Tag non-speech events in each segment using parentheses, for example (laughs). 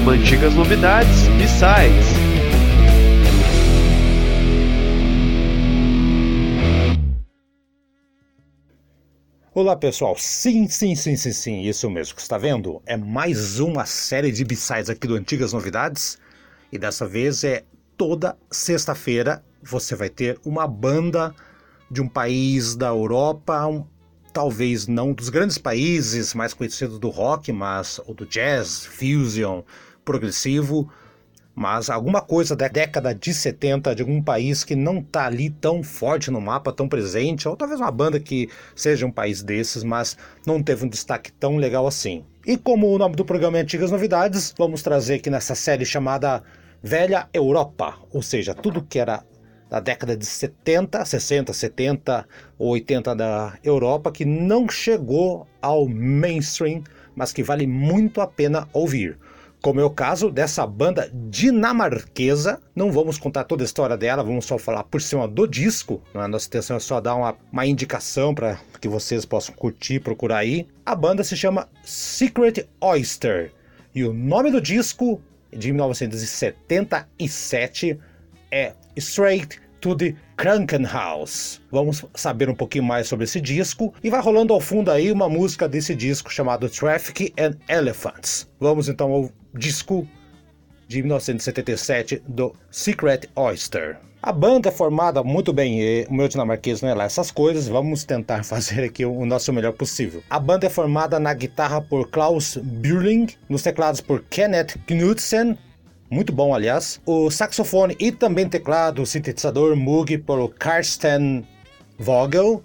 programa Antigas Novidades B-Sides. Olá pessoal, sim, sim, sim, sim, sim, isso mesmo que está vendo? É mais uma série de b-sides aqui do Antigas Novidades. E dessa vez é toda sexta-feira você vai ter uma banda de um país da Europa, um, talvez não dos grandes países mais conhecidos do rock, mas ou do jazz, fusion, progressivo, mas alguma coisa da década de 70 de algum país que não está ali tão forte no mapa, tão presente, ou talvez uma banda que seja um país desses, mas não teve um destaque tão legal assim. E como o nome do programa é Antigas Novidades, vamos trazer aqui nessa série chamada Velha Europa, ou seja, tudo que era da década de 70, 60, 70 ou 80 da Europa que não chegou ao mainstream, mas que vale muito a pena ouvir como é o caso dessa banda dinamarquesa. Não vamos contar toda a história dela, vamos só falar por cima do disco. A nossa intenção é só dar uma, uma indicação para que vocês possam curtir, procurar aí. A banda se chama Secret Oyster e o nome do disco de 1977 é Straight to the Krankenhaus. Vamos saber um pouquinho mais sobre esse disco e vai rolando ao fundo aí uma música desse disco chamado Traffic and Elephants. Vamos então ao disco de 1977 do Secret Oyster. A banda é formada muito bem, o meu dinamarquês não é lá essas coisas, vamos tentar (laughs) fazer aqui o nosso melhor possível. A banda é formada na guitarra por Klaus Burling, nos teclados por Kenneth Knudsen, muito bom, aliás. O saxofone e também teclado, sintetizador Moog por Karsten Vogel.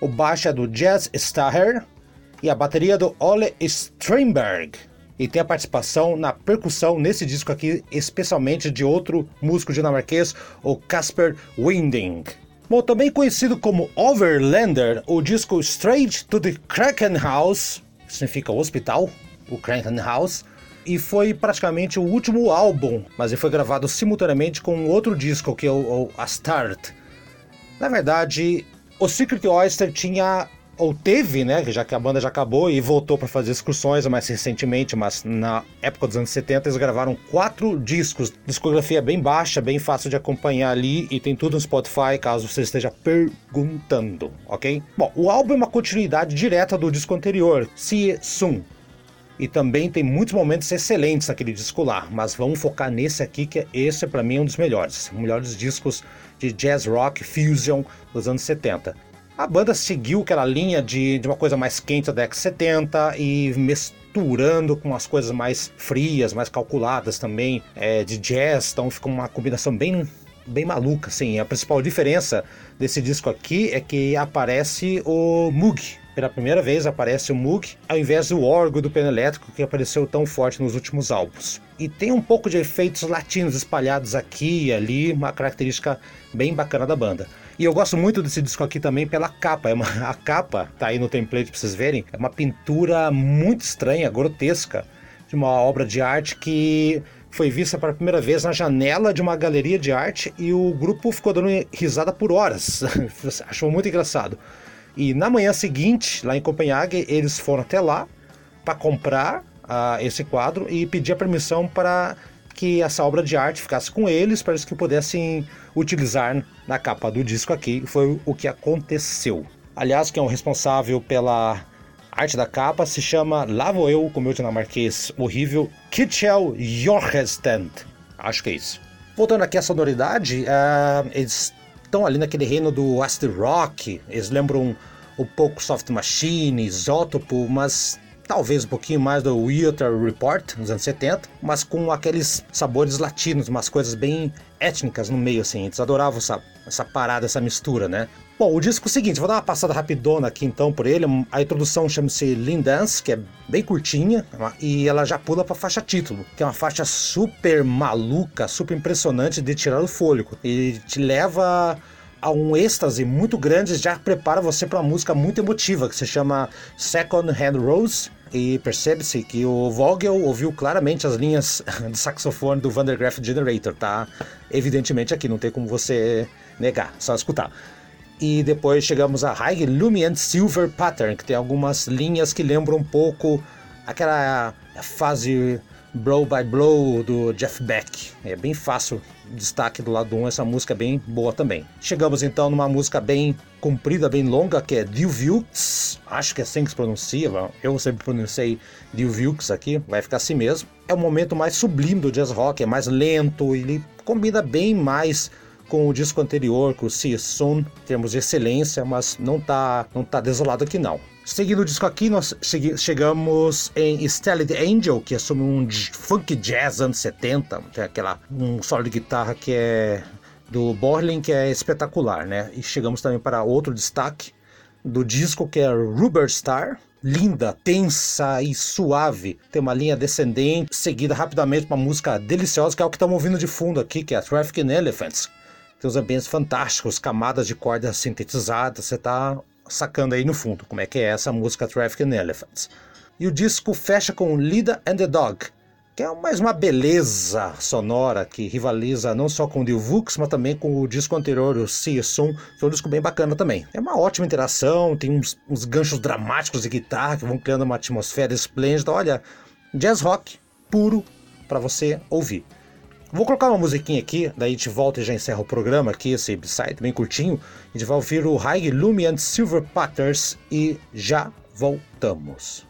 O baixo é do Jazz Staher e a bateria do Ole Strindberg. E tem a participação na percussão nesse disco aqui, especialmente de outro músico dinamarquês, o Casper Winding. Bom, também conhecido como Overlander, o disco Straight to the Kraken House, significa hospital, o Kraken House, e foi praticamente o último álbum, mas ele foi gravado simultaneamente com outro disco, que é o, o A Start. Na verdade, o Secret Oyster tinha ou teve, né, já que a banda já acabou e voltou para fazer excursões mais recentemente, mas na época dos anos 70 eles gravaram quatro discos, discografia bem baixa, bem fácil de acompanhar ali e tem tudo no Spotify, caso você esteja perguntando, ok? Bom, o álbum é uma continuidade direta do disco anterior, See Soon, e também tem muitos momentos excelentes naquele disco lá, mas vamos focar nesse aqui, que esse para mim é um dos melhores. Melhores discos de jazz rock fusion dos anos 70. A banda seguiu aquela linha de, de uma coisa mais quente da década 70 e misturando com as coisas mais frias, mais calculadas também, é, de jazz, então ficou uma combinação bem bem maluca, assim. A principal diferença desse disco aqui é que aparece o Moog, pela primeira vez aparece o Moog ao invés do órgão do piano elétrico que apareceu tão forte nos últimos álbuns. E tem um pouco de efeitos latinos espalhados aqui e ali, uma característica bem bacana da banda. E eu gosto muito desse disco aqui também pela capa. É uma, (laughs) a capa, tá aí no template pra vocês verem, é uma pintura muito estranha, grotesca, de uma obra de arte que foi vista pela primeira vez na janela de uma galeria de arte e o grupo ficou dando risada por horas. (laughs) Achou muito engraçado. E na manhã seguinte, lá em Copenhague, eles foram até lá para comprar uh, esse quadro e pedir a permissão para que essa obra de arte ficasse com eles, para que pudessem utilizar na capa do disco aqui. Foi o que aconteceu. Aliás, quem é o responsável pela arte da capa se chama Lá vou eu com meu dinamarquês horrível, Kitchell Jorgestand. Acho que é isso. Voltando aqui à sonoridade, uh, eles estão ali naquele reino do acid rock, eles lembram um pouco Soft Machine, Isótopo, mas talvez um pouquinho mais do Weather Report, nos anos 70, mas com aqueles sabores latinos, umas coisas bem étnicas no meio, assim. Eles adoravam essa, essa parada, essa mistura, né? Bom, o disco é o seguinte, vou dar uma passada rapidona aqui então por ele. A introdução chama-se Lean Dance, que é bem curtinha, e ela já pula para faixa título, que é uma faixa super maluca, super impressionante de tirar o fôlego. E te leva a um êxtase muito grande, já prepara você para uma música muito emotiva que se chama Second Hand Rose. E percebe-se que o Vogel ouviu claramente as linhas (laughs) de saxofone do Vandergraaf Generator, tá? Evidentemente aqui, não tem como você negar, só escutar. E depois chegamos a High Lumiant Silver Pattern, que tem algumas linhas que lembram um pouco aquela fase Blow by Blow do Jeff Beck. É bem fácil, destaque do lado 1, essa música é bem boa também. Chegamos então numa música bem comprida, bem longa, que é Dilvux. Acho que é assim que se pronuncia, eu sempre pronunciei Dilvux aqui, vai ficar assim mesmo. É o momento mais sublime do jazz rock, é mais lento, ele combina bem mais com o disco anterior, com o See Soon, em termos de excelência, mas não tá, não tá desolado aqui não. Seguindo o disco aqui, nós chegamos em Stelled Angel, que sobre um funk jazz anos 70, tem aquela, um solo de guitarra que é do Borlin, que é espetacular, né? E chegamos também para outro destaque do disco, que é Rubber Star, linda, tensa e suave. Tem uma linha descendente, seguida rapidamente uma música deliciosa, que é o que estamos ouvindo de fundo aqui, que é Trafficking Elephants. Tem os ambientes fantásticos, camadas de cordas sintetizadas, você está sacando aí no fundo como é que é essa música Trafficking Elephants. E o disco fecha com Lida and the Dog, que é mais uma beleza sonora que rivaliza não só com o Dilvux, mas também com o disco anterior, o See Soon, que é um disco bem bacana também. É uma ótima interação, tem uns, uns ganchos dramáticos de guitarra que vão criando uma atmosfera esplêndida. Olha, jazz rock puro para você ouvir. Vou colocar uma musiquinha aqui, daí a gente volta e já encerra o programa aqui, esse site bem curtinho. A gente vai ouvir o High Lumiant Silver Patterns e já voltamos.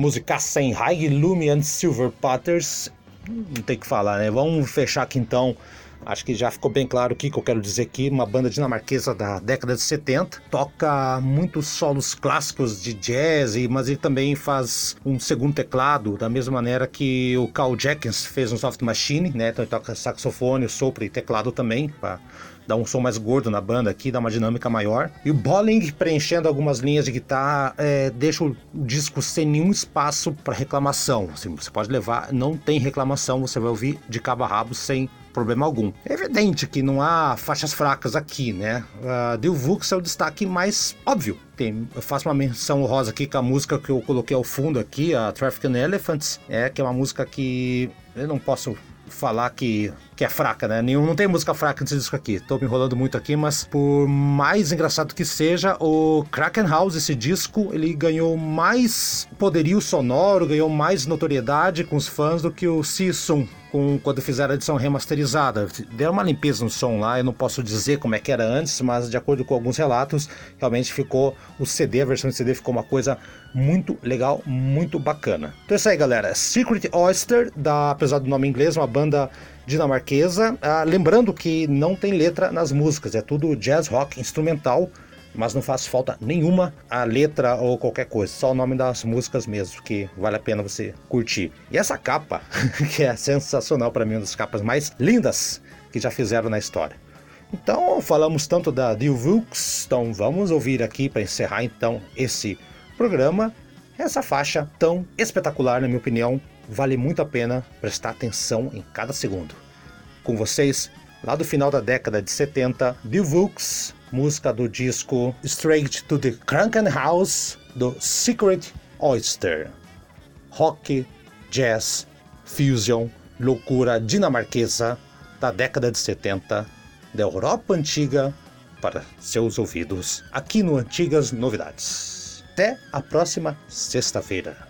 Música sem High Lumion Silver Potters. Não tem que falar, né? Vamos fechar aqui então Acho que já ficou bem claro o que, eu quero dizer aqui. Uma banda dinamarquesa da década de 70. Toca muitos solos clássicos de jazz, mas ele também faz um segundo teclado, da mesma maneira que o Carl Jenkins fez no Soft Machine, né? Então ele toca saxofone, sopro e teclado também, para dar um som mais gordo na banda aqui, dar uma dinâmica maior. E o Bolling preenchendo algumas linhas de guitarra é, deixa o disco sem nenhum espaço para reclamação. Assim, você pode levar, não tem reclamação, você vai ouvir de cabo a rabo sem problema algum. É evidente que não há faixas fracas aqui, né? Uh, The Vux é o destaque mais óbvio. Tem, eu faço uma menção rosa aqui com a música que eu coloquei ao fundo aqui, a Trafficking Elephants, é que é uma música que eu não posso falar que, que é fraca, né? Nenhum, não tem música fraca nesse disco aqui. Tô me enrolando muito aqui, mas por mais engraçado que seja, o Kraken House, esse disco, ele ganhou mais poderio sonoro, ganhou mais notoriedade com os fãs do que o Sisum, com, quando fizeram a edição remasterizada. Deram uma limpeza no som lá, eu não posso dizer como é que era antes, mas de acordo com alguns relatos, realmente ficou o CD, a versão de CD ficou uma coisa muito legal, muito bacana. Então é isso aí, galera. Secret Oyster, da, apesar do nome inglês, uma banda dinamarquesa. Ah, lembrando que não tem letra nas músicas, é tudo jazz rock instrumental mas não faz falta nenhuma a letra ou qualquer coisa, só o nome das músicas mesmo, que vale a pena você curtir. E essa capa, (laughs) que é sensacional para mim, uma das capas mais lindas que já fizeram na história. Então, falamos tanto da Dilvux, então vamos ouvir aqui para encerrar então esse programa essa faixa tão espetacular, na minha opinião, vale muito a pena prestar atenção em cada segundo. Com vocês, lá do final da década de 70, Dilvux música do disco Straight to the Krankenhaus do Secret Oyster. Rock, jazz, fusion, loucura dinamarquesa da década de 70 da Europa antiga para seus ouvidos aqui no Antigas Novidades. Até a próxima sexta-feira.